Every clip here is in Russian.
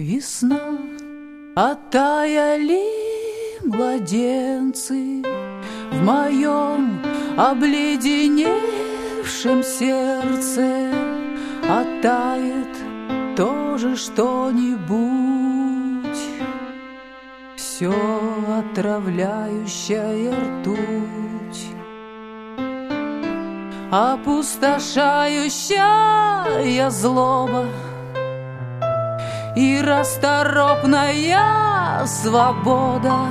Весна, оттаяли младенцы В моем обледеневшем сердце. Оттает тоже что-нибудь Все отравляющая ртуть. Опустошающая злоба И расторопная свобода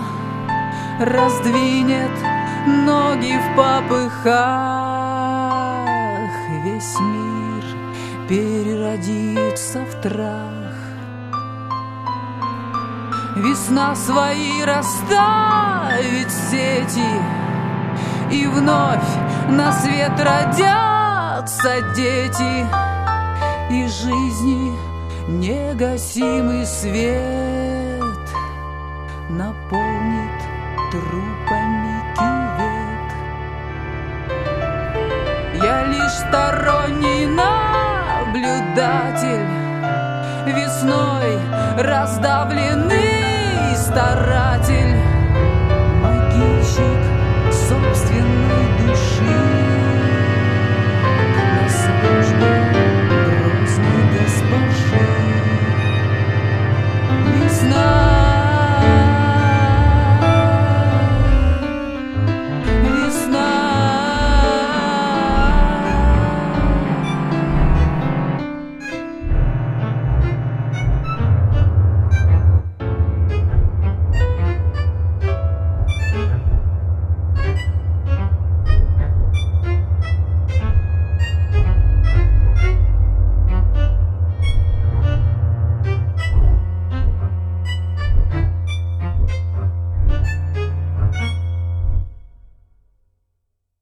Раздвинет ноги в попыхах. Весь мир переродится в трах. Весна свои расставит сети И вновь на свет родятся дети И жизни негасимый свет Наполнит трупами кювет Я лишь сторонний наблюдатель Весной раздавленный старатель snow.